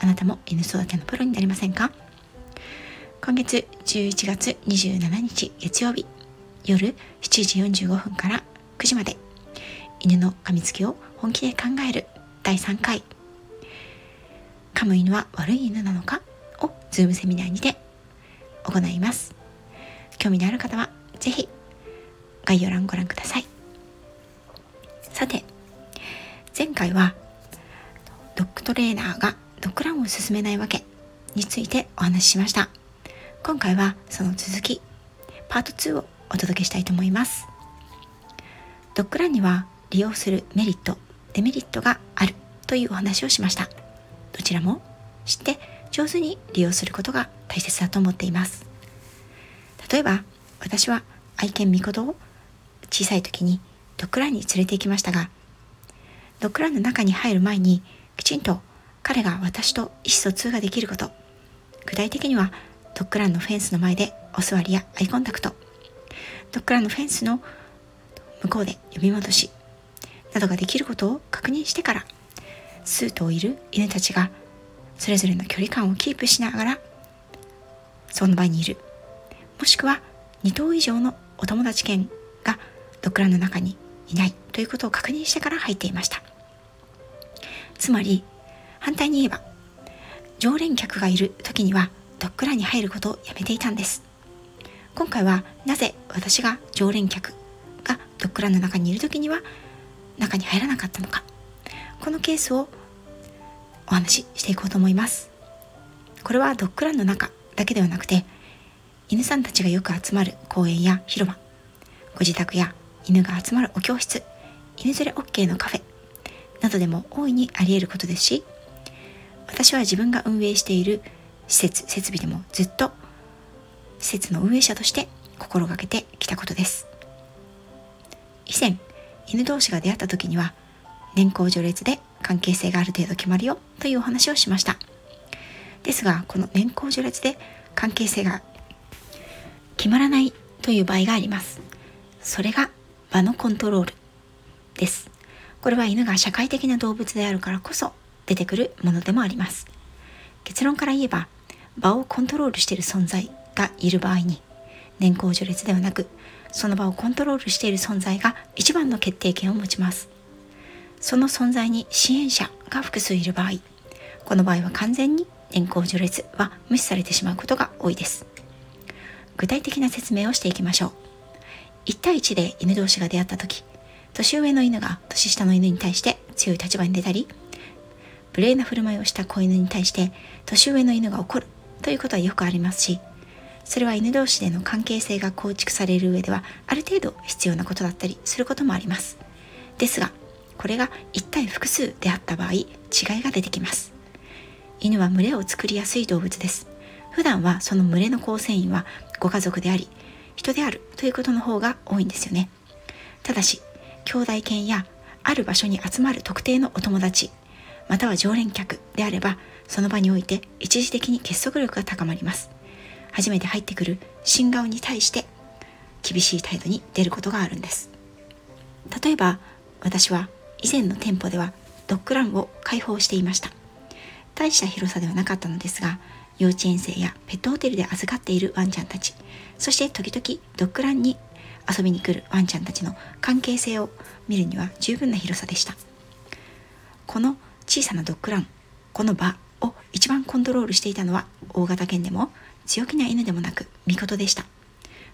あなたも犬育てのプロになりませんか？今月11月27日月曜日夜7時45分から9時まで犬の噛みつきを本気で考える第3回。噛む犬は悪い犬なのか？をズームセミナーにて行います。興味のある方は是非概要欄ご覧ください。さて前回はドッグトレーナーがドッグランを進めないわけについてお話ししました。今回はその続きパート2をお届けしたいと思います。ドッグランには利用するメリットデメリットがあるというお話をしました。どちらも知って上手に利用することが大切だと思っています。例えば私は愛犬ミコトを小さい時にドッグランに連れて行きましたがドッグランの中に入る前にきちんと彼が私と意思疎通ができること。具体的にはドッグランのフェンスの前でお座りやアイコンタクト。ドッグランのフェンスの向こうで呼び戻し。などができることを確認してから数頭いる犬たちがそれぞれの距離感をキープしながらその場にいる。もしくは2頭以上のお友達犬がドッグランの中にいないということを確認してから入っていました。つまり反対に言えば常連客がいる時にはドッグランに入ることをやめていたんです。今回はなぜ私が常連客がドッグランの中にいる時には中に入らなかったのか。このケースをお話ししていこうと思います。これはドッグランの中だけではなくて犬さんたちがよく集まる公園や広場ご自宅や犬が集まるお教室犬連れ OK のカフェなどでも大いにあり得ることですし私は自分が運営している施設設備でもずっと施設の運営者として心がけてきたことです。以前犬同士が出会った時には年功序列で関係性がある程度決まるよというお話をしました。ですがこの年功序列で関係性が決まらないという場合があります。それが場のコントロールです。これは犬が社会的な動物であるからこそ出てくるものでもあります。結論から言えば場をコントロールしている存在がいる場合に年功序列ではなくその場をコントロールしている存在が一番の決定権を持ちます。その存在に支援者が複数いる場合この場合は完全に年功序列は無視されてしまうことが多いです。具体的な説明をしていきましょう。1対1で犬同士が出会った時年上の犬が年下の犬に対して強い立場に出たり無礼な振る舞いをした子犬に対して年上の犬が怒るということはよくありますしそれは犬同士での関係性が構築される上ではある程度必要なことだったりすることもあります。ですがこれが1対複数であった場合違いが出てきます。犬は群れを作りやすい動物です。普段はその群れの構成員はご家族であり人であるということの方が多いんですよね。ただし兄弟犬やある場所に集まる特定のお友達または常連客であればその場において一時的に結束力が高まります。初めて入ってくる新顔に対して厳しい態度に出ることがあるんです。例えば私は以前の店舗ではドッグランを開放していました。大した広さではなかったのですが幼稚園生やペットホテルで預かっているワンちゃんたち。そして時々ドッグランに遊びに来るワンちゃんたちの関係性を見るには十分な広さでした。この小さなドッグランこの場を一番コントロールしていたのは大型犬でも強気な犬でもなく見事でした。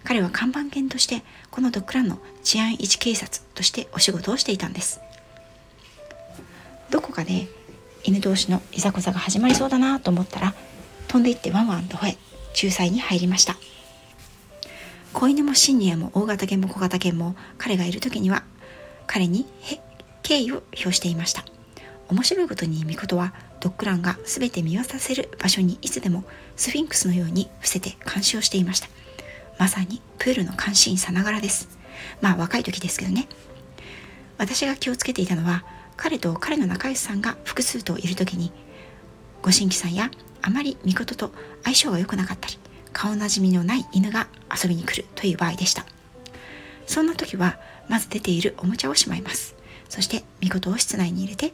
彼は看板犬としてこのドッグランの治安維持警察としてお仕事をしていたんです。どこかで犬同士のいざこざが始まりそうだなと思ったら飛んでいってワンワンと吠え仲裁に入りました。子犬もシニアも大型犬も小型犬も彼がいる時には彼に敬意を表していました。面白いことにミコトはドッグランが全て見渡せる場所にいつでもスフィンクスのように伏せて監視をしていました。まさにプールの監視員さながらです。まあ若い時ですけどね。私が気をつけていたのは彼と彼の仲良しさんが複数といる時にご新規さんやあまり御事と相性が良くなかったり顔なじみのない犬が遊びに来るという場合でした。そんな時はまず出ているおもちゃをしまいます。そして御事を室内に入れて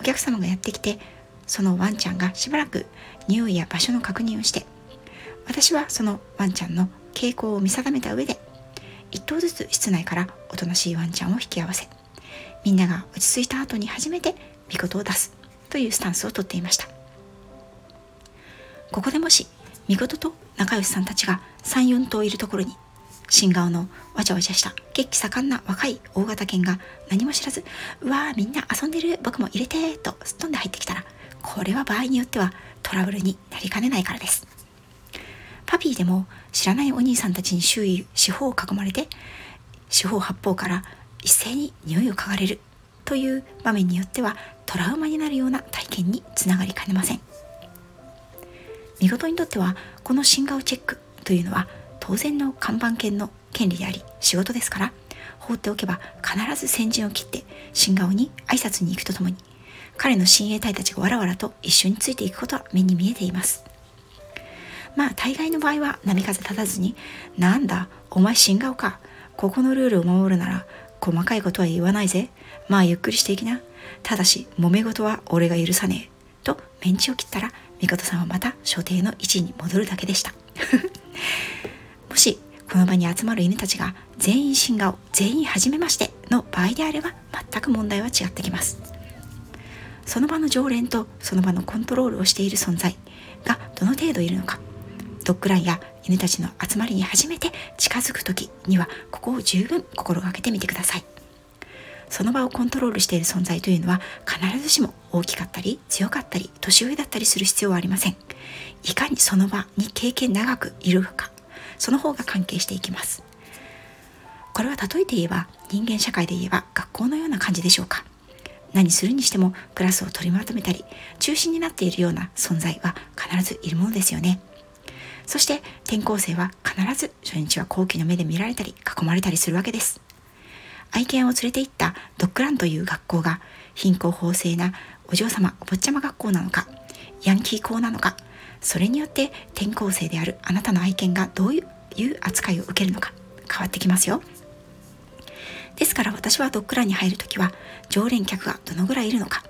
お客様がやってきてそのワンちゃんがしばらく匂いや場所の確認をして私はそのワンちゃんの傾向を見定めた上で1頭ずつ室内からおとなしいワンちゃんを引き合わせみんなが落ち着いた後に初めて御事を出すというスタンスをとっていました。ここでもし御事と仲良しさんたちが34頭いるところに新顔のわちゃわちゃした血気盛んな若い大型犬が何も知らず「うわーみんな遊んでる僕も入れて」とすっ飛んで入ってきたらこれは場合によってはトラブルになりかねないからです。パピーでも知らないお兄さんたちに周囲四方を囲まれて四方八方から一斉に匂いを嗅がれるという場面によってはトラウマになるような体験につながりかねません。見事にとってはこの新顔チェックというのは当然の看板犬の権利であり仕事ですから放っておけば必ず先陣を切って新顔に挨拶に行くとともに彼の親衛隊たちがわらわらと一緒についていくことは目に見えています。まあ大概の場合は波風立たずに「なんだお前新顔かここのルールを守るなら細かいことは言わないぜまあゆっくりしていきなただし揉め事は俺が許さねえ」とメンチを切ったら美琴さんはまた所定の位置に戻るだけでした。もしこの場に集まる犬たちが全員新顔全員初めましての場合であれば全く問題は違ってきます。その場の常連とその場のコントロールをしている存在がどの程度いるのか。ドッグランや犬たちの集まりに初めて近づく時にはここを十分心がけてみてください。その場をコントロールしている存在というのは必ずしも大きかったり強かったり年上だったりする必要はありません。いかにその場に経験長くいるか。その方が関係していきます。これは例えて言えば人間社会で言えば学校のような感じでしょうか。何するにしてもクラスを取りまとめたり中心になっているような存在は必ずいるものですよね。そして転校生は必ず初日は好奇の目で見られたり囲まれたりするわけです。愛犬を連れて行ったドッグランという学校が貧困法制なお嬢様お坊ちゃま学校なのかヤンキー校なのかそれによって転校生であるあなたの愛犬がどういう扱いを受けるのか変わってきますよ。ですから私はドッグランに入るときは常連客がどのぐらいいるのか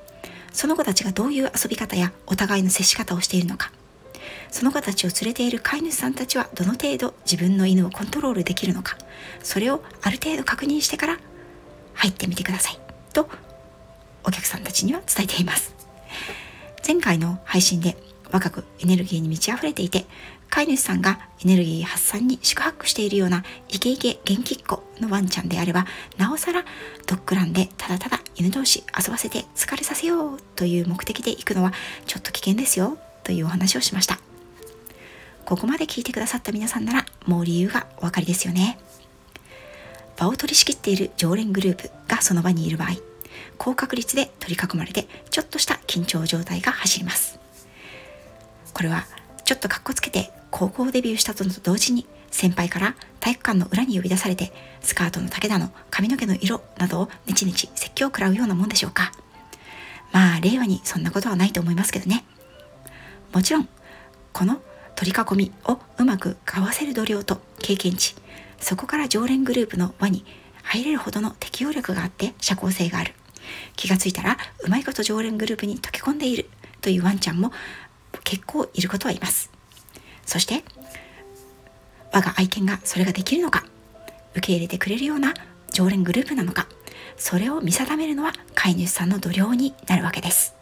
その子たちがどういう遊び方やお互いの接し方をしているのかその子たちを連れている飼い主さんたちはどの程度自分の犬をコントロールできるのかそれをある程度確認してから入ってみてくださいとお客さんたちには伝えています。前回の配信で若くエネルギーに満ち溢れていて飼い主さんがエネルギー発散に宿泊しているようなイケイケ元気っ子のワンちゃんであればなおさらドッグランでただただ犬同士遊ばせて疲れさせようという目的で行くのはちょっと危険ですよというお話をしました。ここまで聞いてくださった皆さんならもう理由がお分かりですよね。場を取り仕切っている常連グループがその場にいる場合高確率で取り囲まれてちょっとした緊張状態が走ります。これはちょっとかっこつけて高校デビューしたとのと同時に先輩から体育館の裏に呼び出されてスカートの丈だの髪の毛の色などをネチネチ説教を食らうようなもんでしょうか。まあ令和にそんなことはないと思いますけどね。もちろんこの取り囲みをうまくかわせる度量と経験値そこから常連グループの輪に入れるほどの適応力があって社交性がある。気がついたらうまいこと常連グループに溶け込んでいるというワンちゃんも結構いることはいます。そして我が愛犬がそれができるのか受け入れてくれるような常連グループなのかそれを見定めるのは飼い主さんの度量になるわけです。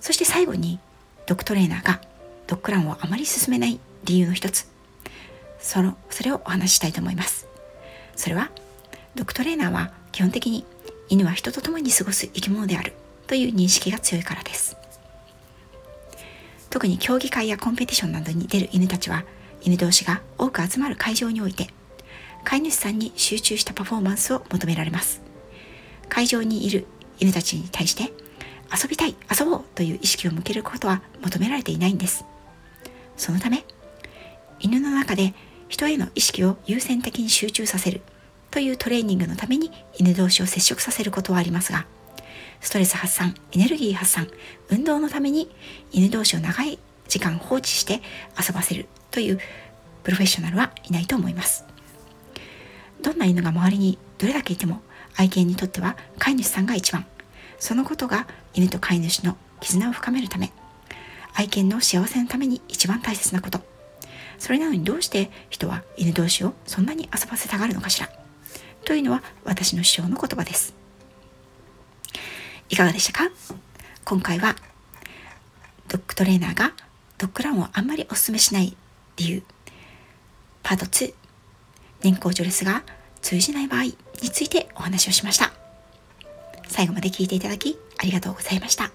そして最後にドッグトレーナーがドッグランをあまり進めない理由の一つそのそれをお話ししたいと思います。それはドッグトレーナーは基本的に犬は人と共に過ごす生き物であるという認識が強いからです。特に競技会やコンペティションなどに出る犬たちは犬同士が多く集まる会場において飼い主さんに集中したパフォーマンスを求められます。会場にいる犬たちに対して遊びたい遊ぼうという意識を向けることは求められていないんです。そのため犬の中で人への意識を優先的に集中させるというトレーニングのために犬同士を接触させることはありますがストレス発散エネルギー発散運動のために犬同士を長い時間放置して遊ばせるというプロフェッショナルはいないと思いますどんな犬が周りにどれだけいても愛犬にとっては飼い主さんが一番そのことが犬と飼い主の絆を深めるため愛犬の幸せのために一番大切なことそれなのにどうして人は犬同士をそんなに遊ばせたがるのかしら。というのは私の師匠の言葉です。いかがでしたか？今回はドッグトレーナーがドッグランをあんまりお勧めしない理由。パート2年功序列が通じない場合についてお話をしました。最後まで聞いていただきありがとうございました。